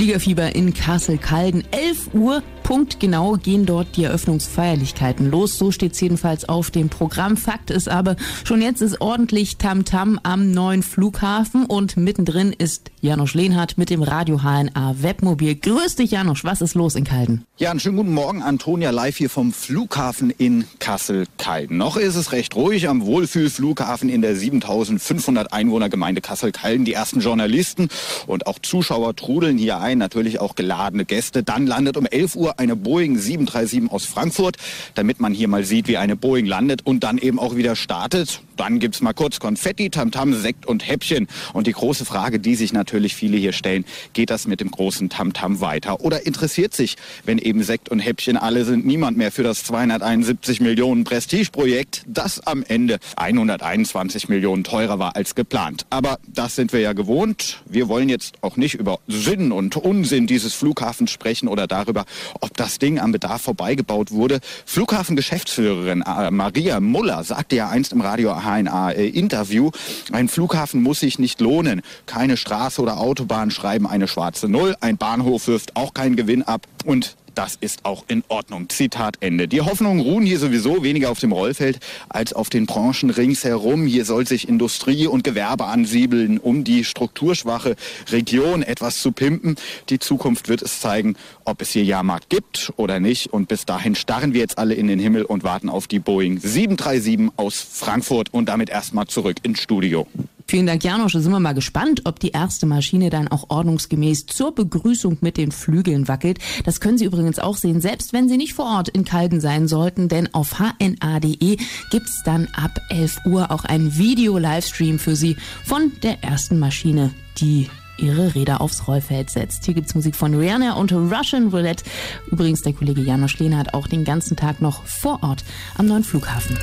Fliegerfieber in Kassel-Calden. 11 Uhr punktgenau gehen dort die Eröffnungsfeierlichkeiten los. So steht es jedenfalls auf dem Programm. Fakt ist aber, schon jetzt ist ordentlich Tamtam -Tam am neuen Flughafen und mittendrin ist Janosch Lehnhardt mit dem Radio HNA Webmobil. Grüß dich, Janosch. Was ist los in Calden? Ja, einen schönen guten Morgen. Antonia live hier vom Flughafen in Kassel-Calden. Noch ist es recht ruhig am Wohlfühlflughafen in der 7500 Einwohnergemeinde Kassel-Calden. Die ersten Journalisten und auch Zuschauer trudeln hier ein, natürlich auch geladene Gäste. Dann landet um 11 Uhr eine Boeing 737 aus Frankfurt, damit man hier mal sieht, wie eine Boeing landet und dann eben auch wieder startet. Dann gibt es mal kurz Konfetti, Tamtam, Sekt und Häppchen. Und die große Frage, die sich natürlich viele hier stellen, geht das mit dem großen Tamtam weiter? Oder interessiert sich, wenn eben Sekt und Häppchen alle sind, niemand mehr für das 271 Millionen Prestigeprojekt, das am Ende 121 Millionen teurer war als geplant. Aber das sind wir ja gewohnt. Wir wollen jetzt auch nicht über Sinn und Unsinn dieses Flughafens sprechen oder darüber, ob das Ding am Bedarf vorbeigebaut wurde. Flughafengeschäftsführerin äh, Maria Muller sagte ja einst im Radio HNA-Interview, äh, ein Flughafen muss sich nicht lohnen. Keine Straße oder Autobahn schreiben eine schwarze Null. Ein Bahnhof wirft auch keinen Gewinn ab. Und das ist auch in Ordnung. Zitat Ende. Die Hoffnungen ruhen hier sowieso weniger auf dem Rollfeld als auf den Branchen ringsherum. Hier soll sich Industrie und Gewerbe ansiedeln, um die strukturschwache Region etwas zu pimpen. Die Zukunft wird es zeigen, ob es hier Jahrmarkt gibt oder nicht. Und bis dahin starren wir jetzt alle in den Himmel und warten auf die Boeing 737 aus Frankfurt und damit erstmal zurück ins Studio. Vielen Dank, Janosch. Da sind wir mal gespannt, ob die erste Maschine dann auch ordnungsgemäß zur Begrüßung mit den Flügeln wackelt. Das können Sie übrigens auch sehen, selbst wenn Sie nicht vor Ort in Kalden sein sollten, denn auf hna.de gibt's dann ab 11 Uhr auch einen Video-Livestream für Sie von der ersten Maschine, die ihre Räder aufs Rollfeld setzt. Hier gibt's Musik von Rihanna und Russian Roulette. Übrigens, der Kollege Janosch Lehner hat auch den ganzen Tag noch vor Ort am neuen Flughafen.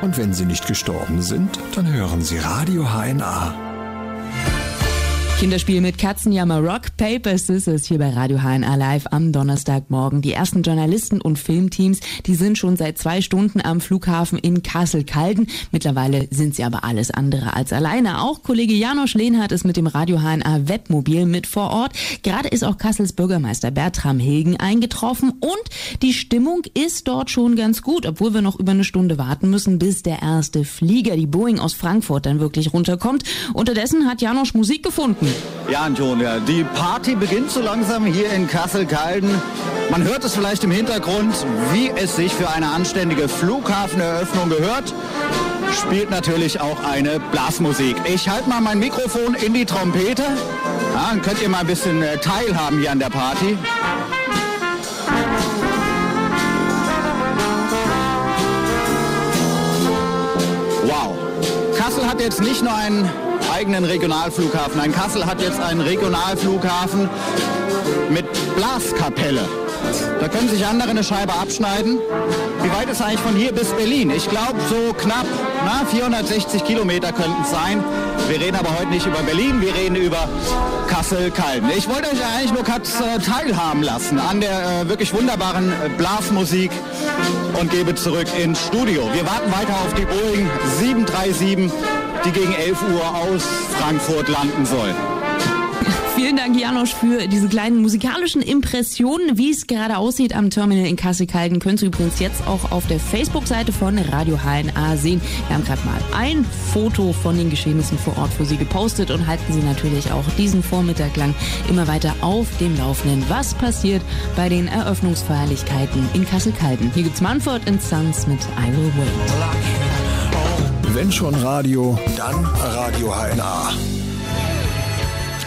Und wenn sie nicht gestorben sind, dann hören sie Radio HNA. Kinderspiel mit Katzenjammer Rock Paper Scissors hier bei Radio HNA Live am Donnerstagmorgen. Die ersten Journalisten und Filmteams, die sind schon seit zwei Stunden am Flughafen in Kassel-Calden. Mittlerweile sind sie aber alles andere als alleine. Auch Kollege Janosch Lehnhardt ist mit dem Radio HNA Webmobil mit vor Ort. Gerade ist auch Kassels Bürgermeister Bertram Hilgen eingetroffen und die Stimmung ist dort schon ganz gut, obwohl wir noch über eine Stunde warten müssen, bis der erste Flieger, die Boeing aus Frankfurt, dann wirklich runterkommt. Unterdessen hat Janosch Musik gefunden. Ja, Antonia, die Party beginnt so langsam hier in Kassel-Calden. Man hört es vielleicht im Hintergrund, wie es sich für eine anständige Flughafeneröffnung gehört. Spielt natürlich auch eine Blasmusik. Ich halte mal mein Mikrofon in die Trompete. Ja, dann könnt ihr mal ein bisschen äh, teilhaben hier an der Party. Wow. Kassel hat jetzt nicht nur einen eigenen Regionalflughafen. Ein Kassel hat jetzt einen Regionalflughafen mit Blaskapelle. Da können sich andere eine Scheibe abschneiden. Wie weit ist eigentlich von hier bis Berlin? Ich glaube so knapp na, 460 Kilometer könnten es sein. Wir reden aber heute nicht über Berlin, wir reden über Kassel-Calden. Ich wollte euch eigentlich nur kurz äh, teilhaben lassen an der äh, wirklich wunderbaren äh, Blasmusik und gebe zurück ins Studio. Wir warten weiter auf die Boeing 737 die gegen 11 Uhr aus Frankfurt landen soll. Vielen Dank, Janosch, für diese kleinen musikalischen Impressionen. Wie es gerade aussieht am Terminal in Kassel-Calden, könnt ihr übrigens jetzt auch auf der Facebook-Seite von Radio HNA sehen. Wir haben gerade mal ein Foto von den Geschehnissen vor Ort für Sie gepostet und halten Sie natürlich auch diesen Vormittag lang immer weiter auf dem Laufenden, was passiert bei den Eröffnungsfeierlichkeiten in Kassel-Calden. Hier gibt's Manford Sons mit I Will Wait. Wenn schon Radio, dann Radio HNA.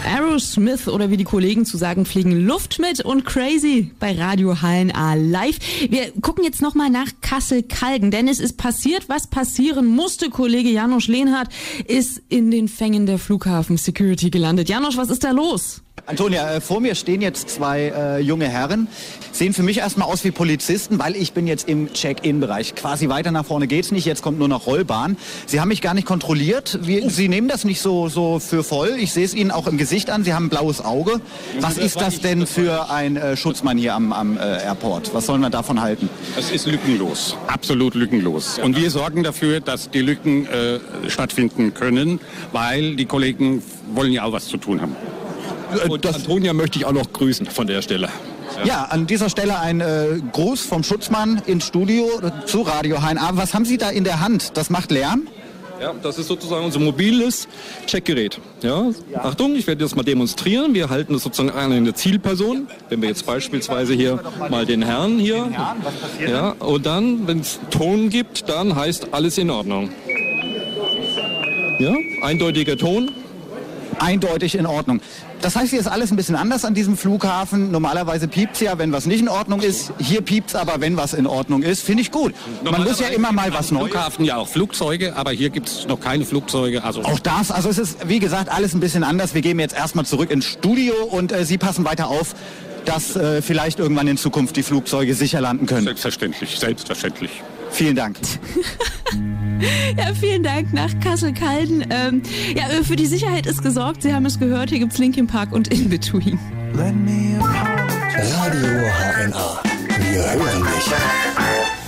Aerosmith oder wie die Kollegen zu sagen pflegen, Luft mit und Crazy bei Radio HNA Live. Wir gucken jetzt nochmal nach Kassel-Calden, denn es ist passiert, was passieren musste. Kollege Janosch Lehnhardt ist in den Fängen der Flughafen Security gelandet. Janosch, was ist da los? Antonia, äh, vor mir stehen jetzt zwei äh, junge Herren. Sehen für mich erstmal aus wie Polizisten, weil ich bin jetzt im Check-in-Bereich. Quasi weiter nach vorne geht's nicht, jetzt kommt nur noch Rollbahn. Sie haben mich gar nicht kontrolliert. Wie, Sie nehmen das nicht so, so für voll. Ich sehe es Ihnen auch im Gesicht an. Sie haben ein blaues Auge. Was ist das denn für ein äh, Schutzmann hier am, am äh, Airport? Was sollen wir davon halten? Es ist lückenlos, absolut lückenlos. Und wir sorgen dafür, dass die Lücken äh, stattfinden können, weil die Kollegen wollen ja auch was zu tun haben. Und Antonia möchte ich auch noch grüßen von der Stelle. Ja, an dieser Stelle ein äh, Gruß vom Schutzmann ins Studio äh, zu Radio HNA. Was haben Sie da in der Hand? Das macht Lärm? Ja, das ist sozusagen unser mobiles Checkgerät. Ja? Achtung, ich werde das mal demonstrieren. Wir halten das sozusagen an eine Zielperson. Wenn wir jetzt beispielsweise hier mal den Herrn hier. Ja, und dann, wenn es Ton gibt, dann heißt alles in Ordnung. Ja, eindeutiger Ton. Eindeutig in Ordnung. Das heißt, hier ist alles ein bisschen anders an diesem Flughafen. Normalerweise piept's ja, wenn was nicht in Ordnung ist. Hier piept's aber, wenn was in Ordnung ist. Finde ich gut. Man muss ja immer mal was Neues. Flughafen ja auch Flugzeuge, aber hier gibt es noch keine Flugzeuge. Also Auch das, also es ist, wie gesagt, alles ein bisschen anders. Wir gehen jetzt erstmal zurück ins Studio und äh, Sie passen weiter auf, dass äh, vielleicht irgendwann in Zukunft die Flugzeuge sicher landen können. selbstverständlich, selbstverständlich. Vielen Dank. Ja, vielen Dank nach Kassel-Calden. Ähm, ja, äh, für die Sicherheit ist gesorgt. Sie haben es gehört. Hier gibt's Linkin Park und In Between. Radio HNA. Wir hören dich.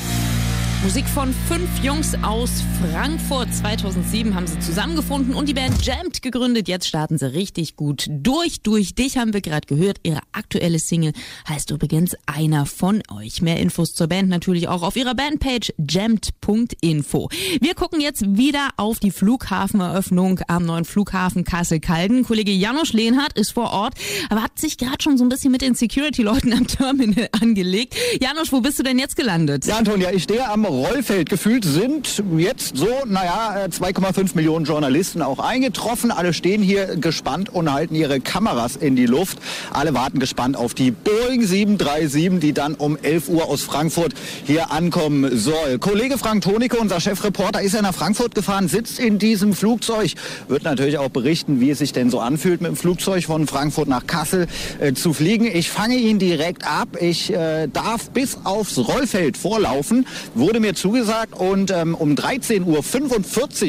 Musik von fünf Jungs aus Frankfurt. 2007 haben sie zusammengefunden und die Band Jammed gegründet. Jetzt starten sie richtig gut durch. Durch dich haben wir gerade gehört. Ihre aktuelle Single heißt übrigens Einer von euch. Mehr Infos zur Band natürlich auch auf ihrer Bandpage jammed.info. Wir gucken jetzt wieder auf die Flughafeneröffnung am neuen Flughafen Kassel-Calden. Kollege Janosch Lehnhardt ist vor Ort, aber hat sich gerade schon so ein bisschen mit den Security-Leuten am Terminal angelegt. Janosch, wo bist du denn jetzt gelandet? Ja, Antonia, ich stehe am Rollfeld. Gefühlt sind jetzt so, naja, äh, 2,5 Millionen Journalisten auch eingetroffen. Alle stehen hier gespannt und halten ihre Kameras in die Luft. Alle warten gespannt auf die Boeing 737, die dann um 11 Uhr aus Frankfurt hier ankommen soll. Kollege Frank Tonicke, unser Chefreporter, ist ja nach Frankfurt gefahren, sitzt in diesem Flugzeug, wird natürlich auch berichten, wie es sich denn so anfühlt, mit dem Flugzeug von Frankfurt nach Kassel äh, zu fliegen. Ich fange ihn direkt ab. Ich äh, darf bis aufs Rollfeld vorlaufen, wurde mir zugesagt und ähm, um 13.45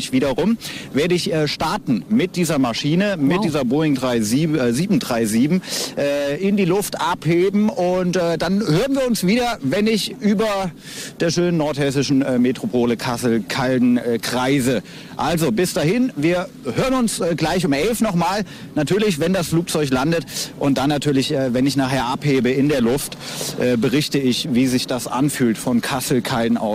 Uhr wiederum werde ich äh, starten mit dieser Maschine, mit dieser Boeing 37, äh, 737 äh, in die Luft abheben und äh, dann hören wir uns wieder, wenn ich über der schönen nordhessischen äh, Metropole Kassel-Calden äh, kreise. Also bis dahin, wir hören uns äh, gleich um 11 nochmal, natürlich, wenn das Flugzeug landet und dann natürlich, äh, wenn ich nachher abhebe in der Luft, äh, berichte ich, wie sich das anfühlt, von Kassel-Calden aus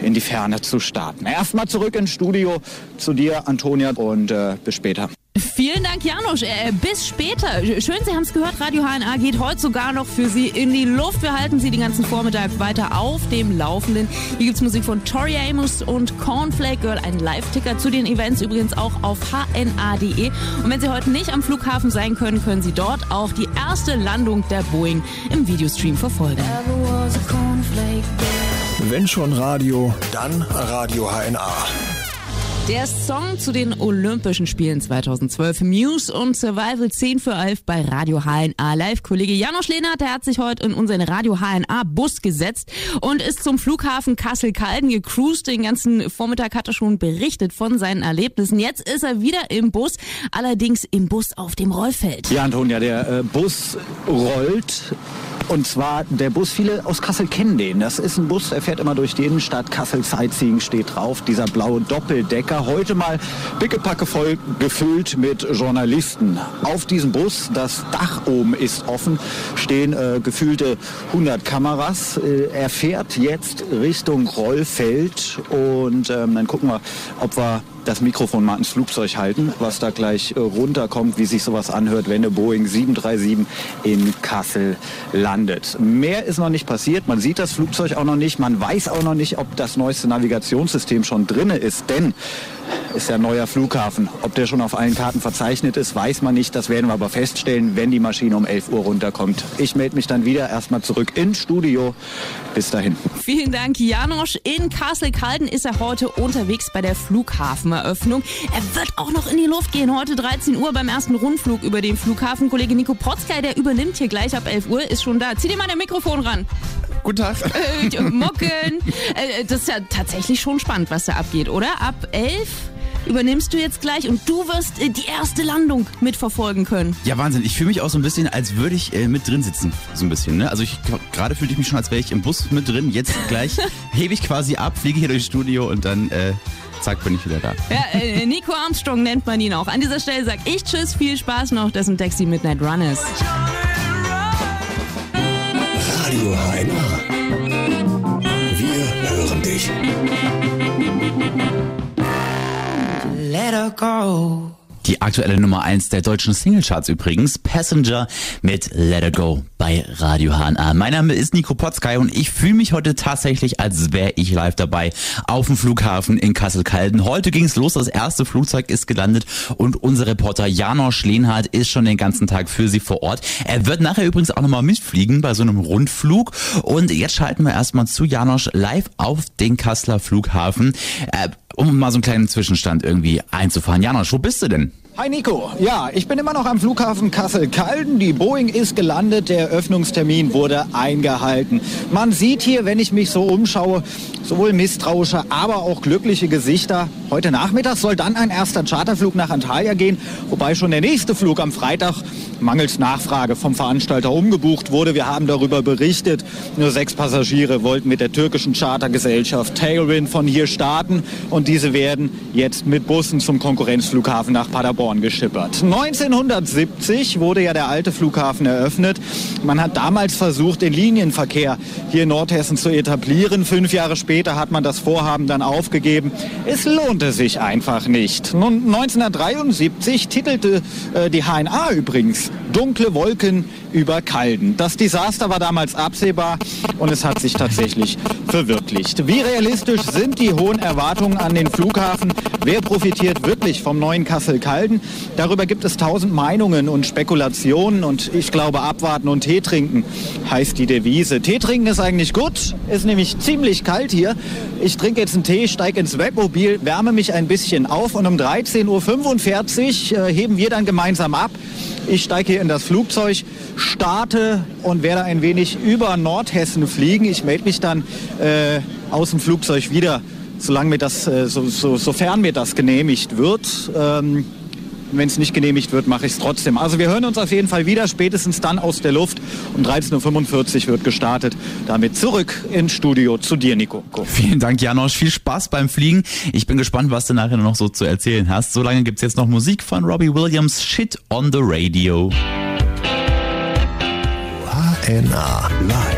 in die Ferne zu starten. Erstmal zurück ins Studio zu dir, Antonia, und äh, bis später. Vielen Dank, Janosch. Äh, bis später. Schön, Sie haben es gehört. Radio HNA geht heute sogar noch für Sie in die Luft. Wir halten Sie den ganzen Vormittag weiter auf dem Laufenden. Hier gibt's Musik von Tori Amos und Cornflake Girl. Ein Live-Ticker zu den Events übrigens auch auf hna.de. Und wenn Sie heute nicht am Flughafen sein können, können Sie dort auch die erste Landung der Boeing im Videostream verfolgen. Wenn schon Radio, dann Radio HNA. Der Song zu den Olympischen Spielen 2012, Muse und Survival 10 für 11 bei Radio HNA Live. Kollege Janosch Lehnert, der hat sich heute in unseren Radio HNA Bus gesetzt und ist zum Flughafen Kassel-Calden gecruised. Den ganzen Vormittag hat er schon berichtet von seinen Erlebnissen. Jetzt ist er wieder im Bus, allerdings im Bus auf dem Rollfeld. Ja, Antonia, der äh, Bus rollt. Und zwar der Bus, viele aus Kassel kennen den. Das ist ein Bus, der fährt immer durch die Innenstadt. Kassel Sightseeing steht drauf. Dieser blaue Doppeldecker. Heute mal pickepacke voll gefüllt mit Journalisten. Auf diesem Bus, das Dach oben ist offen, stehen äh, gefühlte 100 Kameras. Äh, er fährt jetzt Richtung Rollfeld. Und ähm, dann gucken wir, ob wir das Mikrofon mal ins Flugzeug halten, was da gleich äh, runterkommt, wie sich sowas anhört, wenn eine Boeing 737 in Kassel landet. Mehr ist noch nicht passiert, man sieht das Flugzeug auch noch nicht, man weiß auch noch nicht, ob das neueste Navigationssystem schon drinne ist, denn ist ja ein neuer Flughafen. Ob der schon auf allen Karten verzeichnet ist, weiß man nicht. Das werden wir aber feststellen, wenn die Maschine um 11 Uhr runterkommt. Ich melde mich dann wieder erstmal zurück ins Studio. Bis dahin. Vielen Dank, Janosch. In Kassel-Calden ist er heute unterwegs bei der Flughafeneröffnung. Er wird auch noch in die Luft gehen. Heute 13 Uhr beim ersten Rundflug über den Flughafen. Kollege Nico Protzkei, der übernimmt hier gleich ab 11 Uhr, ist schon da. Zieh dir mal dein Mikrofon ran. Guten Tag. Äh, Mocken. Äh, das ist ja tatsächlich schon spannend, was da abgeht, oder? Ab 11 übernimmst du jetzt gleich und du wirst äh, die erste Landung mitverfolgen können. Ja, Wahnsinn. Ich fühle mich auch so ein bisschen, als würde ich äh, mit drin sitzen. So ein bisschen, ne? Also ich gerade fühlte ich mich schon, als wäre ich im Bus mit drin. Jetzt gleich hebe ich quasi ab, fliege hier durchs Studio und dann äh, zack, bin ich wieder da. Ja, äh, Nico Armstrong nennt man ihn auch. An dieser Stelle sag ich Tschüss, viel Spaß noch, dass ein Taxi Midnight Run ist. Radio HNA. Wir hören dich. Die aktuelle Nummer 1 der deutschen Singlecharts übrigens, Passenger mit Let It Go bei Radio HNA. Mein Name ist Nico Potzkei und ich fühle mich heute tatsächlich, als wäre ich live dabei auf dem Flughafen in Kassel-Calden. Heute ging's los, das erste Flugzeug ist gelandet und unser Reporter Janosch Lehnhardt ist schon den ganzen Tag für Sie vor Ort. Er wird nachher übrigens auch nochmal mitfliegen bei so einem Rundflug und jetzt schalten wir erstmal zu Janosch live auf den Kasseler Flughafen. Um mal so einen kleinen Zwischenstand irgendwie einzufahren. Janosch, wo bist du denn? Hi Nico, ja, ich bin immer noch am Flughafen Kassel-Calden. Die Boeing ist gelandet, der Öffnungstermin wurde eingehalten. Man sieht hier, wenn ich mich so umschaue, sowohl misstrauische, aber auch glückliche Gesichter. Heute Nachmittag soll dann ein erster Charterflug nach Antalya gehen, wobei schon der nächste Flug am Freitag mangels Nachfrage vom Veranstalter umgebucht wurde. Wir haben darüber berichtet. Nur sechs Passagiere wollten mit der türkischen Chartergesellschaft Tailwind von hier starten und diese werden jetzt mit Bussen zum Konkurrenzflughafen nach Paderborn geschippert. 1970 wurde ja der alte Flughafen eröffnet. Man hat damals versucht, den Linienverkehr hier in Nordhessen zu etablieren. Fünf Jahre später hat man das Vorhaben dann aufgegeben. Es lohnte sich einfach nicht. Nun, 1973 titelte äh, die HNA übrigens Dunkle Wolken über Kalden. Das Desaster war damals absehbar und es hat sich tatsächlich verwirklicht. Wie realistisch sind die hohen Erwartungen an den Flughafen? Wer profitiert wirklich vom neuen Kassel-Calden? Darüber gibt es tausend Meinungen und Spekulationen und ich glaube, abwarten und Tee trinken heißt die Devise. Tee trinken ist eigentlich gut, ist nämlich ziemlich kalt hier. Ich trinke jetzt einen Tee, steige ins Webmobil, wärme mich ein bisschen auf und um 13.45 Uhr äh, heben wir dann gemeinsam ab. Ich steige hier in das Flugzeug, starte und werde ein wenig über Nordhessen fliegen. Ich melde mich dann äh, aus dem Flugzeug wieder, solange mir das, äh, so, so, sofern mir das genehmigt wird. Ähm, wenn es nicht genehmigt wird, mache ich es trotzdem. Also wir hören uns auf jeden Fall wieder, spätestens dann aus der Luft. Um 13.45 Uhr wird gestartet. Damit zurück ins Studio zu dir, Nico. Vielen Dank, Janosch. Viel Spaß beim Fliegen. Ich bin gespannt, was du nachher noch so zu erzählen hast. Solange gibt es jetzt noch Musik von Robbie Williams, Shit on the Radio. HNA live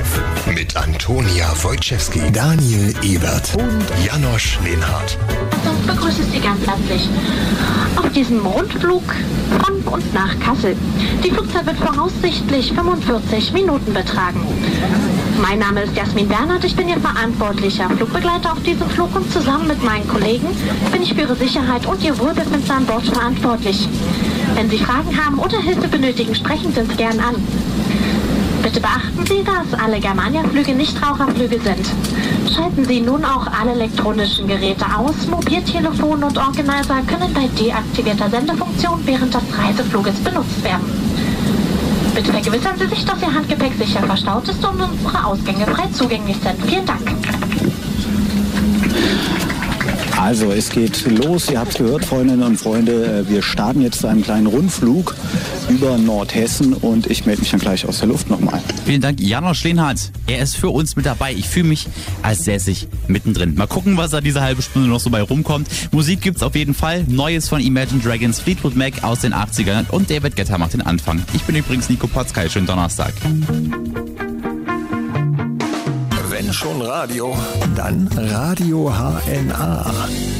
mit Antonia Wojciechski, Daniel Ebert und Janosch Lehnhardt. Ich begrüße Sie ganz herzlich auf diesem Rundflug von und nach Kassel. Die Flugzeit wird voraussichtlich 45 Minuten betragen. Mein Name ist Jasmin Bernhard, ich bin Ihr verantwortlicher Flugbegleiter auf diesem Flug und zusammen mit meinen Kollegen bin ich für Ihre Sicherheit und Ihr Wohlbefinden an Bord verantwortlich. Wenn Sie Fragen haben oder Hilfe benötigen, sprechen Sie uns gern an. Bitte beachten Sie, dass alle Germania-Flüge Nichtraucherflüge sind. Schalten Sie nun auch alle elektronischen Geräte aus. Mobiltelefon und Organizer können bei deaktivierter Sendefunktion während des Reisefluges benutzt werden. Bitte vergewissern Sie sich, dass Ihr Handgepäck sicher verstaut ist und unsere Ausgänge frei zugänglich sind. Vielen Dank. Also es geht los, ihr habt es gehört, Freundinnen und Freunde. Wir starten jetzt zu einem kleinen Rundflug über Nordhessen und ich melde mich dann gleich aus der Luft nochmal. Vielen Dank, Janosch Lehnhardt. Er ist für uns mit dabei. Ich fühle mich als sässig mittendrin. Mal gucken, was da diese halbe Stunde noch so bei rumkommt. Musik gibt's auf jeden Fall. Neues von Imagine Dragons, Fleetwood Mac aus den 80ern und David Guetta macht den Anfang. Ich bin übrigens Nico Potzkei. Schönen Donnerstag. Schon Radio, dann Radio HNA.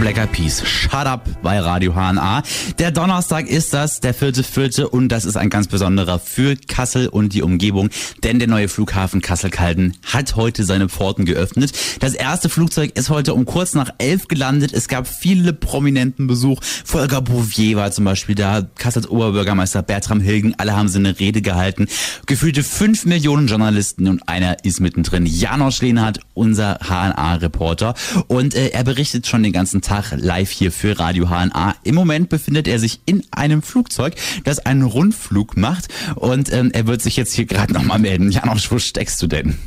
Black Eyed Peas, Shut Up bei Radio HNA. Der Donnerstag ist das, der vierte, vierte und das ist ein ganz besonderer für Kassel und die Umgebung, denn der neue Flughafen Kassel-Calden hat heute seine Pforten geöffnet. Das erste Flugzeug ist heute um kurz nach elf gelandet. Es gab viele prominenten Besuch. Volker Bouvier war zum Beispiel da, Kassels Oberbürgermeister Bertram Hilgen, alle haben sie eine Rede gehalten. Gefühlte fünf Millionen Journalisten und einer ist mittendrin. Janosch Lehnhardt, unser HNA-Reporter und äh, er berichtet schon den ganzen Tag live hier für Radio HNA. Im Moment befindet er sich in einem Flugzeug, das einen Rundflug macht und ähm, er wird sich jetzt hier gerade nochmal melden. Janosch, wo steckst du denn?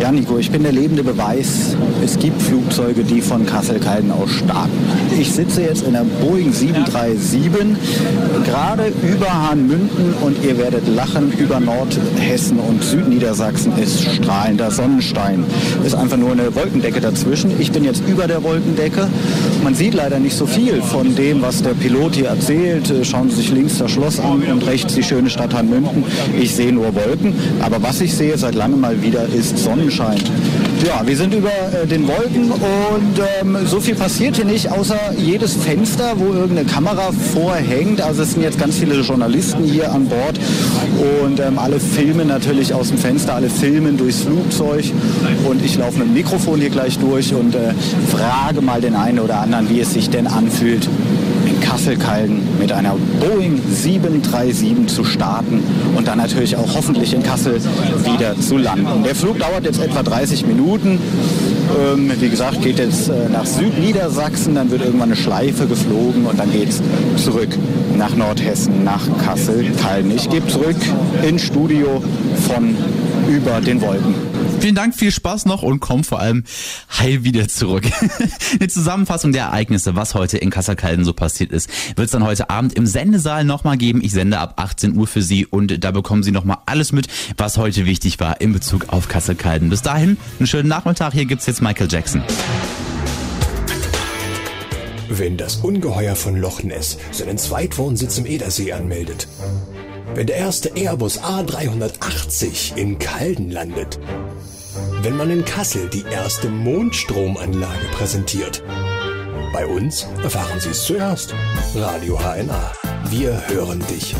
Ja, Nico, ich bin der lebende Beweis. Es gibt Flugzeuge, die von Kassel-Calden aus starten. Ich sitze jetzt in der Boeing 737, gerade über Hahnmünden und ihr werdet lachen, über Nordhessen und Südniedersachsen ist strahlender Sonnenstein. Ist einfach nur eine Wolkendecke dazwischen. Ich bin jetzt über der Wolkendecke. Man sieht leider nicht so viel von dem, was der Pilot hier erzählt. Schauen Sie sich links das Schloss an und rechts die schöne Stadt Hahnmünden. Ich sehe nur Wolken. Aber was ich sehe seit langem mal wieder ist Sonnenschein. Sonnenschein. Ja, wir sind über äh, den Wolken und ähm, so viel passiert hier nicht, außer jedes Fenster, wo irgendeine Kamera vorhängt. Also es sind jetzt ganz viele Journalisten hier an Bord und ähm, alle filmen natürlich aus dem Fenster, alle filmen durchs Flugzeug und ich laufe mit dem Mikrofon hier gleich durch und äh, frage mal den einen oder anderen, wie es sich denn anfühlt, Kassel-Calden mit einer Boeing 737 zu starten und dann natürlich auch hoffentlich in Kassel wieder zu landen. Der Flug dauert jetzt etwa 30 Minuten. Ähm, wie gesagt, geht jetzt äh, nach Südniedersachsen, dann wird irgendwann eine Schleife geflogen und dann geht es zurück nach Nordhessen, nach Kassel-Calden. Ich gebe zurück ins Studio von über den Wolken. Vielen Dank, viel Spaß noch und komm vor allem heil wieder zurück. Eine Zusammenfassung der Ereignisse, was heute in Kassel-Calden so passiert ist, wird es dann heute Abend im Sendesaal nochmal geben. Ich sende ab 18 Uhr für Sie und da bekommen Sie nochmal alles mit, was heute wichtig war in Bezug auf Kassel-Calden. Bis dahin, einen schönen Nachmittag. Hier gibt's jetzt Michael Jackson. Wenn das Ungeheuer von Loch Ness seinen Zweitwohnsitz im Edersee anmeldet, wenn der erste Airbus A380 in Calden landet, wenn man in Kassel die erste Mondstromanlage präsentiert. Bei uns erfahren Sie es zuerst. Radio HNA. Wir hören dich.